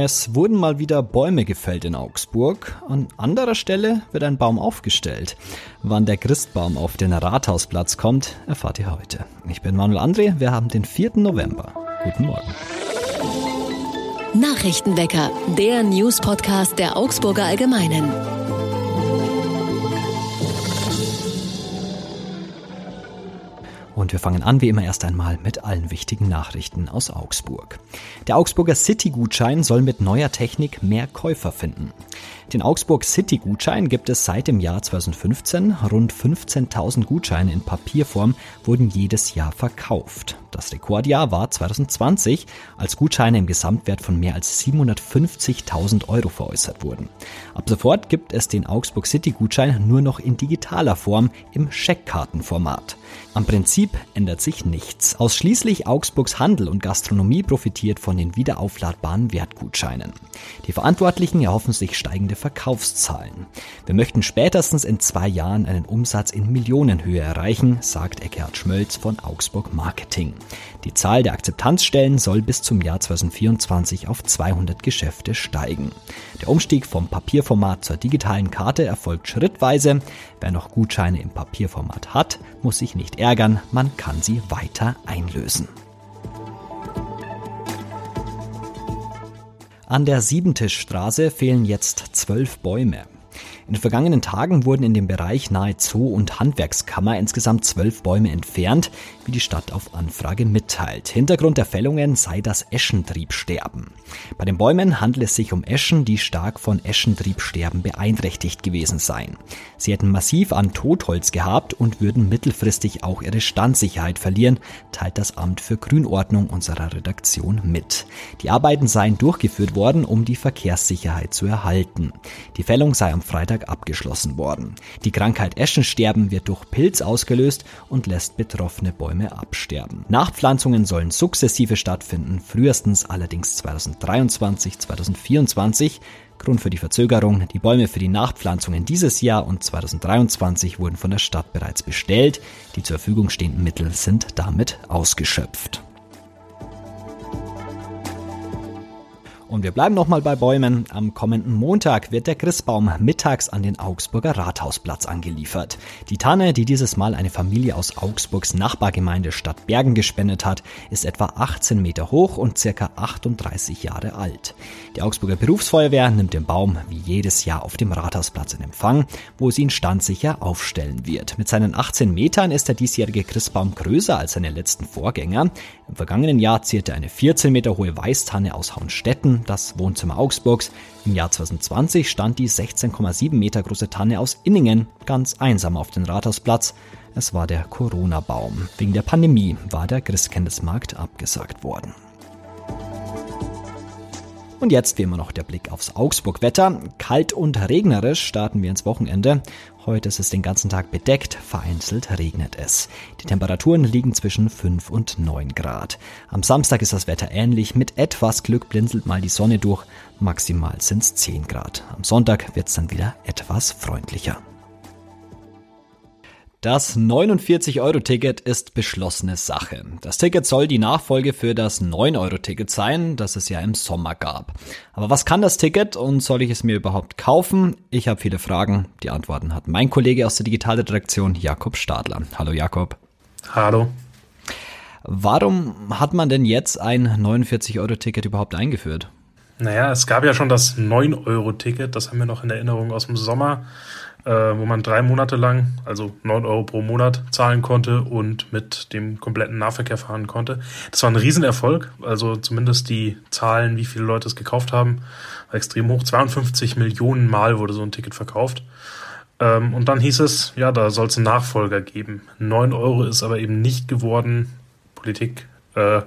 Es wurden mal wieder Bäume gefällt in Augsburg. An anderer Stelle wird ein Baum aufgestellt. Wann der Christbaum auf den Rathausplatz kommt, erfahrt ihr heute. Ich bin Manuel André, wir haben den 4. November. Guten Morgen. Nachrichtenwecker, der News-Podcast der Augsburger Allgemeinen. Und wir fangen an wie immer erst einmal mit allen wichtigen Nachrichten aus Augsburg. Der Augsburger City-Gutschein soll mit neuer Technik mehr Käufer finden. Den Augsburg City-Gutschein gibt es seit dem Jahr 2015. Rund 15.000 Gutscheine in Papierform wurden jedes Jahr verkauft. Das Rekordjahr war 2020, als Gutscheine im Gesamtwert von mehr als 750.000 Euro veräußert wurden. Ab sofort gibt es den Augsburg City-Gutschein nur noch in digitaler Form im Scheckkartenformat. Am Prinzip ändert sich nichts. Ausschließlich Augsburgs Handel und Gastronomie profitiert von den wiederaufladbaren Wertgutscheinen. Die Verantwortlichen erhoffen sich steigende Verkaufszahlen. Wir möchten spätestens in zwei Jahren einen Umsatz in Millionenhöhe erreichen, sagt Eckhard Schmölz von Augsburg Marketing. Die Zahl der Akzeptanzstellen soll bis zum Jahr 2024 auf 200 Geschäfte steigen. Der Umstieg vom Papierformat zur digitalen Karte erfolgt schrittweise. Wer noch Gutscheine im Papierformat hat, muss sich nicht ärgern, man kann sie weiter einlösen. An der Siebentischstraße fehlen jetzt zwölf Bäume. In den vergangenen Tagen wurden in dem Bereich nahe Zoo und Handwerkskammer insgesamt zwölf Bäume entfernt, wie die Stadt auf Anfrage mitteilt. Hintergrund der Fällungen sei das Eschentriebsterben. Bei den Bäumen handelt es sich um Eschen, die stark von Eschentriebsterben beeinträchtigt gewesen seien. Sie hätten massiv an Totholz gehabt und würden mittelfristig auch ihre Standsicherheit verlieren, teilt das Amt für Grünordnung unserer Redaktion mit. Die Arbeiten seien durchgeführt worden, um die Verkehrssicherheit zu erhalten. Die Fällung sei am Freitag Freitag abgeschlossen worden. Die Krankheit Eschensterben wird durch Pilz ausgelöst und lässt betroffene Bäume absterben. Nachpflanzungen sollen sukzessive stattfinden, frühestens allerdings 2023, 2024. Grund für die Verzögerung, die Bäume für die Nachpflanzungen dieses Jahr und 2023 wurden von der Stadt bereits bestellt. Die zur Verfügung stehenden Mittel sind damit ausgeschöpft. Und wir bleiben nochmal bei Bäumen. Am kommenden Montag wird der Christbaum mittags an den Augsburger Rathausplatz angeliefert. Die Tanne, die dieses Mal eine Familie aus Augsburgs Nachbargemeinde Stadt Bergen gespendet hat, ist etwa 18 Meter hoch und circa 38 Jahre alt. Die Augsburger Berufsfeuerwehr nimmt den Baum wie jedes Jahr auf dem Rathausplatz in Empfang, wo sie ihn standsicher aufstellen wird. Mit seinen 18 Metern ist der diesjährige Christbaum größer als seine letzten Vorgänger. Im vergangenen Jahr zierte eine 14 Meter hohe Weißtanne aus Hauenstetten das Wohnzimmer Augsburgs. Im Jahr 2020 stand die 16,7 Meter große Tanne aus Inningen ganz einsam auf dem Rathausplatz. Es war der Corona-Baum. Wegen der Pandemie war der Christkindlesmarkt abgesagt worden. Und jetzt wie immer noch der Blick aufs Augsburg-Wetter. Kalt und regnerisch starten wir ins Wochenende. Heute ist es den ganzen Tag bedeckt, vereinzelt regnet es. Die Temperaturen liegen zwischen 5 und 9 Grad. Am Samstag ist das Wetter ähnlich, mit etwas Glück blinzelt mal die Sonne durch, maximal sind es 10 Grad. Am Sonntag wird es dann wieder etwas freundlicher. Das 49-Euro-Ticket ist beschlossene Sache. Das Ticket soll die Nachfolge für das 9-Euro-Ticket sein, das es ja im Sommer gab. Aber was kann das Ticket und soll ich es mir überhaupt kaufen? Ich habe viele Fragen. Die Antworten hat mein Kollege aus der Digitalredaktion Jakob Stadler. Hallo Jakob. Hallo. Warum hat man denn jetzt ein 49-Euro-Ticket überhaupt eingeführt? Naja, es gab ja schon das 9-Euro-Ticket, das haben wir noch in Erinnerung aus dem Sommer äh, wo man drei Monate lang, also neun Euro pro Monat zahlen konnte und mit dem kompletten Nahverkehr fahren konnte. Das war ein Riesenerfolg, also zumindest die Zahlen, wie viele Leute es gekauft haben, extrem hoch. 52 Millionen Mal wurde so ein Ticket verkauft. Ähm, und dann hieß es, ja, da soll es einen Nachfolger geben. Neun Euro ist aber eben nicht geworden. Politik äh,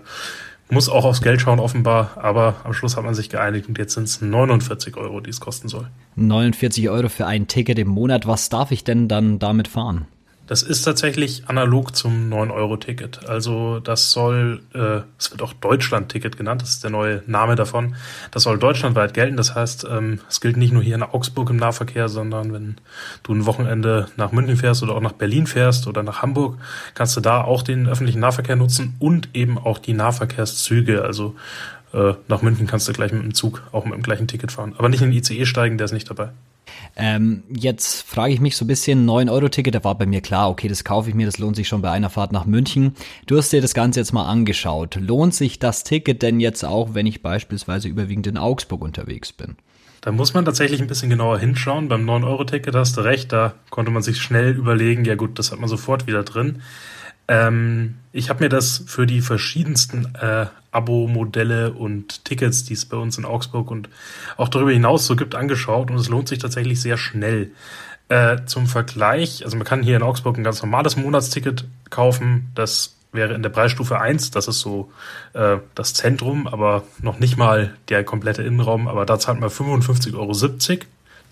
muss auch aufs Geld schauen, offenbar. Aber am Schluss hat man sich geeinigt und jetzt sind es 49 Euro, die es kosten soll. 49 Euro für ein Ticket im Monat. Was darf ich denn dann damit fahren? Das ist tatsächlich analog zum 9-Euro-Ticket. Also das soll, äh, es wird auch Deutschland-Ticket genannt, das ist der neue Name davon. Das soll deutschlandweit gelten. Das heißt, ähm, es gilt nicht nur hier in Augsburg im Nahverkehr, sondern wenn du ein Wochenende nach München fährst oder auch nach Berlin fährst oder nach Hamburg, kannst du da auch den öffentlichen Nahverkehr nutzen und eben auch die Nahverkehrszüge. Also äh, nach München kannst du gleich mit dem Zug auch mit dem gleichen Ticket fahren. Aber nicht in den ICE steigen, der ist nicht dabei. Ähm, jetzt frage ich mich so ein bisschen, 9-Euro-Ticket, da war bei mir klar, okay, das kaufe ich mir, das lohnt sich schon bei einer Fahrt nach München. Du hast dir das Ganze jetzt mal angeschaut. Lohnt sich das Ticket denn jetzt auch, wenn ich beispielsweise überwiegend in Augsburg unterwegs bin? Da muss man tatsächlich ein bisschen genauer hinschauen. Beim 9-Euro-Ticket hast du recht, da konnte man sich schnell überlegen, ja gut, das hat man sofort wieder drin. Ähm, ich habe mir das für die verschiedensten äh, Abo-Modelle und Tickets, die es bei uns in Augsburg und auch darüber hinaus so gibt, angeschaut und es lohnt sich tatsächlich sehr schnell. Äh, zum Vergleich, also man kann hier in Augsburg ein ganz normales Monatsticket kaufen, das wäre in der Preisstufe 1, das ist so äh, das Zentrum, aber noch nicht mal der komplette Innenraum, aber da zahlt man 55,70 Euro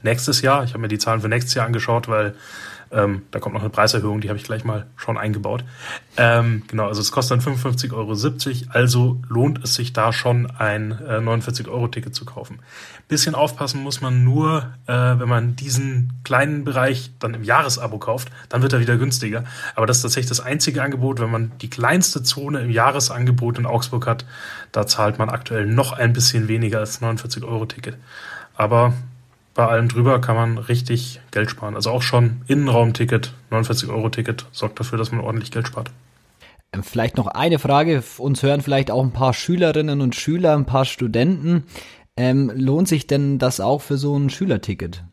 nächstes Jahr. Ich habe mir die Zahlen für nächstes Jahr angeschaut, weil ähm, da kommt noch eine Preiserhöhung, die habe ich gleich mal schon eingebaut. Ähm, genau, also es kostet dann 55,70 Euro, also lohnt es sich da schon ein äh, 49-Euro-Ticket zu kaufen. Bisschen aufpassen muss man nur, äh, wenn man diesen kleinen Bereich dann im Jahresabo kauft, dann wird er wieder günstiger. Aber das ist tatsächlich das einzige Angebot, wenn man die kleinste Zone im Jahresangebot in Augsburg hat, da zahlt man aktuell noch ein bisschen weniger als 49-Euro-Ticket. Aber bei allem drüber kann man richtig Geld sparen. Also auch schon Innenraumticket, 49 Euro Ticket, sorgt dafür, dass man ordentlich Geld spart. Ähm, vielleicht noch eine Frage. Uns hören vielleicht auch ein paar Schülerinnen und Schüler, ein paar Studenten. Ähm, lohnt sich denn das auch für so ein Schülerticket?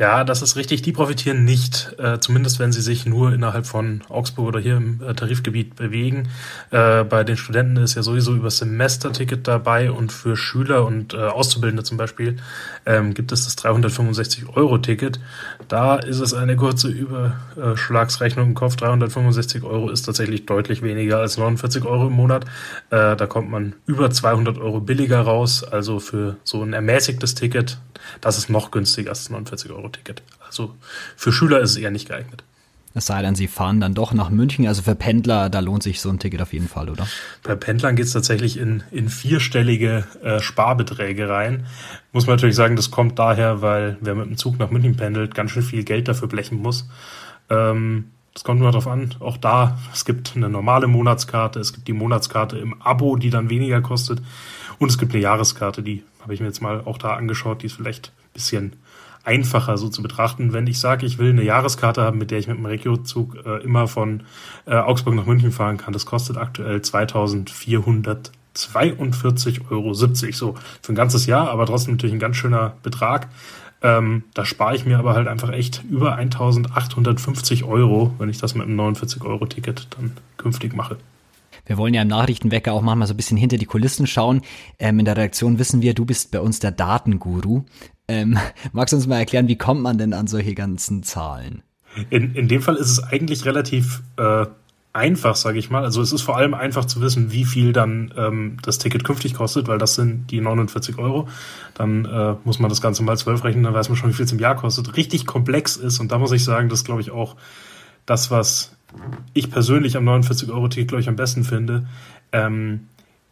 Ja, das ist richtig. Die profitieren nicht, äh, zumindest wenn sie sich nur innerhalb von Augsburg oder hier im äh, Tarifgebiet bewegen. Äh, bei den Studenten ist ja sowieso über Semesterticket dabei und für Schüler und äh, Auszubildende zum Beispiel ähm, gibt es das 365-Euro-Ticket. Da ist es eine kurze Überschlagsrechnung im Kopf. 365 Euro ist tatsächlich deutlich weniger als 49 Euro im Monat. Äh, da kommt man über 200 Euro billiger raus. Also für so ein ermäßigtes Ticket, das ist noch günstiger als 49 Euro. Euro-Ticket. Also für Schüler ist es eher nicht geeignet. Es sei denn, sie fahren dann doch nach München. Also für Pendler, da lohnt sich so ein Ticket auf jeden Fall, oder? Bei Pendlern geht es tatsächlich in, in vierstellige äh, Sparbeträge rein. Muss man natürlich sagen, das kommt daher, weil wer mit dem Zug nach München pendelt, ganz schön viel Geld dafür blechen muss. Ähm, das kommt nur darauf an. Auch da, es gibt eine normale Monatskarte, es gibt die Monatskarte im Abo, die dann weniger kostet. Und es gibt eine Jahreskarte, die habe ich mir jetzt mal auch da angeschaut, die ist vielleicht ein bisschen einfacher so zu betrachten. Wenn ich sage, ich will eine Jahreskarte haben, mit der ich mit dem Regiozug äh, immer von äh, Augsburg nach München fahren kann, das kostet aktuell 2442,70 Euro. So, für ein ganzes Jahr, aber trotzdem natürlich ein ganz schöner Betrag. Ähm, da spare ich mir aber halt einfach echt über 1850 Euro, wenn ich das mit einem 49-Euro-Ticket dann künftig mache. Wir wollen ja im Nachrichtenwecker auch manchmal so ein bisschen hinter die Kulissen schauen. Ähm, in der Redaktion wissen wir, du bist bei uns der Datenguru. Ähm, magst du uns mal erklären, wie kommt man denn an solche ganzen Zahlen? In, in dem Fall ist es eigentlich relativ äh, einfach, sage ich mal. Also es ist vor allem einfach zu wissen, wie viel dann ähm, das Ticket künftig kostet, weil das sind die 49 Euro. Dann äh, muss man das Ganze mal 12 rechnen, dann weiß man schon, wie viel es im Jahr kostet. Richtig komplex ist und da muss ich sagen, das glaube ich auch das, was ich persönlich am 49-Euro-Ticket, glaube ich, am besten finde. Ähm,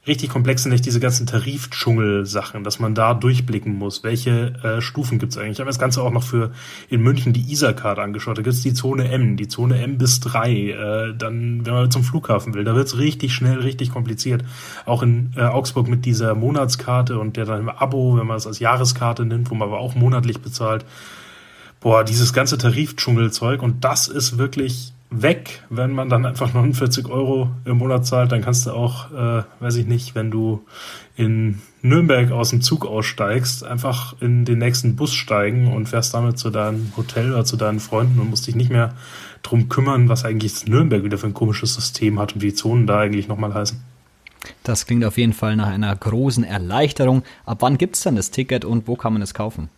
richtig komplex sind nicht diese ganzen Tarifdschungel-Sachen, dass man da durchblicken muss. Welche äh, Stufen gibt es eigentlich? Ich habe das Ganze auch noch für in München die ISA-Karte angeschaut. Da gibt es die Zone M, die Zone M bis 3. Äh, dann, wenn man zum Flughafen will, da wird es richtig schnell, richtig kompliziert. Auch in äh, Augsburg mit dieser Monatskarte und der dann im Abo, wenn man es als Jahreskarte nimmt, wo man aber auch monatlich bezahlt. Boah, dieses ganze Tarifdschungelzeug und das ist wirklich weg, wenn man dann einfach 49 Euro im Monat zahlt. Dann kannst du auch, äh, weiß ich nicht, wenn du in Nürnberg aus dem Zug aussteigst, einfach in den nächsten Bus steigen und fährst damit zu deinem Hotel oder zu deinen Freunden und musst dich nicht mehr drum kümmern, was eigentlich Nürnberg wieder für ein komisches System hat und wie die Zonen da eigentlich nochmal heißen. Das klingt auf jeden Fall nach einer großen Erleichterung. Ab wann gibt es dann das Ticket und wo kann man es kaufen?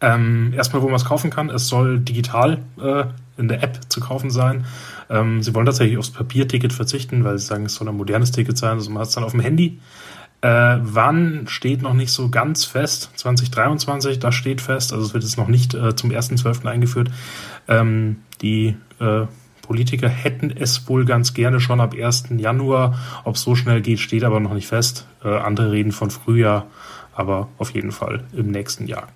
Ähm, erstmal, wo man es kaufen kann, es soll digital äh, in der App zu kaufen sein. Ähm, sie wollen tatsächlich aufs Papierticket verzichten, weil sie sagen, es soll ein modernes Ticket sein. Also man hat es dann auf dem Handy. Äh, wann steht noch nicht so ganz fest? 2023, das steht fest. Also es wird jetzt noch nicht äh, zum 1.12. eingeführt. Ähm, die äh, Politiker hätten es wohl ganz gerne schon ab 1. Januar. Ob es so schnell geht, steht aber noch nicht fest. Äh, andere reden von Frühjahr, aber auf jeden Fall im nächsten Jahr.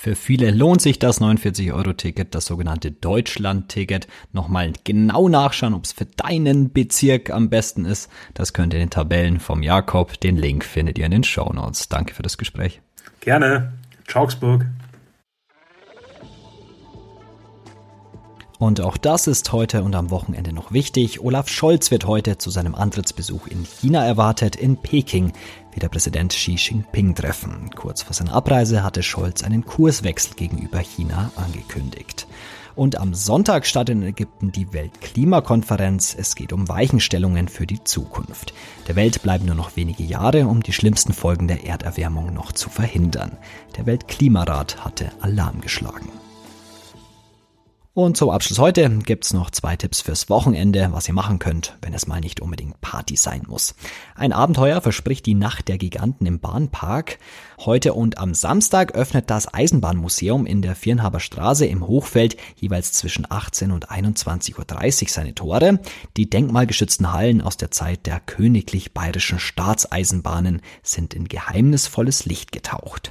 Für viele lohnt sich das 49-Euro-Ticket, das sogenannte Deutschland-Ticket. Nochmal genau nachschauen, ob es für deinen Bezirk am besten ist. Das könnt ihr in den Tabellen vom Jakob. Den Link findet ihr in den Show Notes. Danke für das Gespräch. Gerne. Augsburg. Und auch das ist heute und am Wochenende noch wichtig. Olaf Scholz wird heute zu seinem Antrittsbesuch in China erwartet, in Peking, wie der Präsident Xi Jinping treffen. Kurz vor seiner Abreise hatte Scholz einen Kurswechsel gegenüber China angekündigt. Und am Sonntag startet in Ägypten die Weltklimakonferenz. Es geht um Weichenstellungen für die Zukunft. Der Welt bleiben nur noch wenige Jahre, um die schlimmsten Folgen der Erderwärmung noch zu verhindern. Der Weltklimarat hatte Alarm geschlagen. Und zum Abschluss heute gibt's noch zwei Tipps fürs Wochenende, was ihr machen könnt, wenn es mal nicht unbedingt Party sein muss. Ein Abenteuer verspricht die Nacht der Giganten im Bahnpark. Heute und am Samstag öffnet das Eisenbahnmuseum in der Vierenhaber Straße im Hochfeld jeweils zwischen 18 und 21.30 Uhr seine Tore. Die denkmalgeschützten Hallen aus der Zeit der königlich bayerischen Staatseisenbahnen sind in geheimnisvolles Licht getaucht.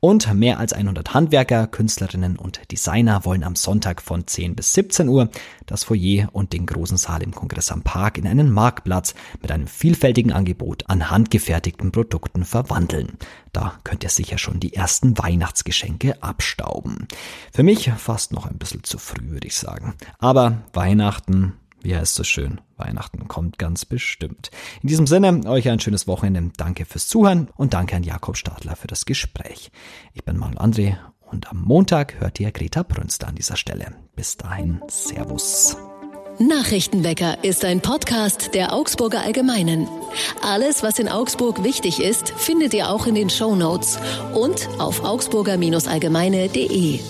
Und mehr als 100 Handwerker, Künstlerinnen und Designer wollen am Sonntag von 10 bis 17 Uhr das Foyer und den großen Saal im Kongress am Park in einen Marktplatz mit einem vielfältigen Angebot an handgefertigten Produkten verwandeln. Da könnt ihr sicher schon die ersten Weihnachtsgeschenke abstauben. Für mich fast noch ein bisschen zu früh, würde ich sagen. Aber Weihnachten wie heißt es schön? Weihnachten kommt ganz bestimmt. In diesem Sinne, euch ein schönes Wochenende. Danke fürs Zuhören und danke an Jakob Stadler für das Gespräch. Ich bin Manuel André und am Montag hört ihr Greta Brünster an dieser Stelle. Bis dahin, Servus. Nachrichtenwecker ist ein Podcast der Augsburger Allgemeinen. Alles, was in Augsburg wichtig ist, findet ihr auch in den Show Notes und auf augsburger-allgemeine.de.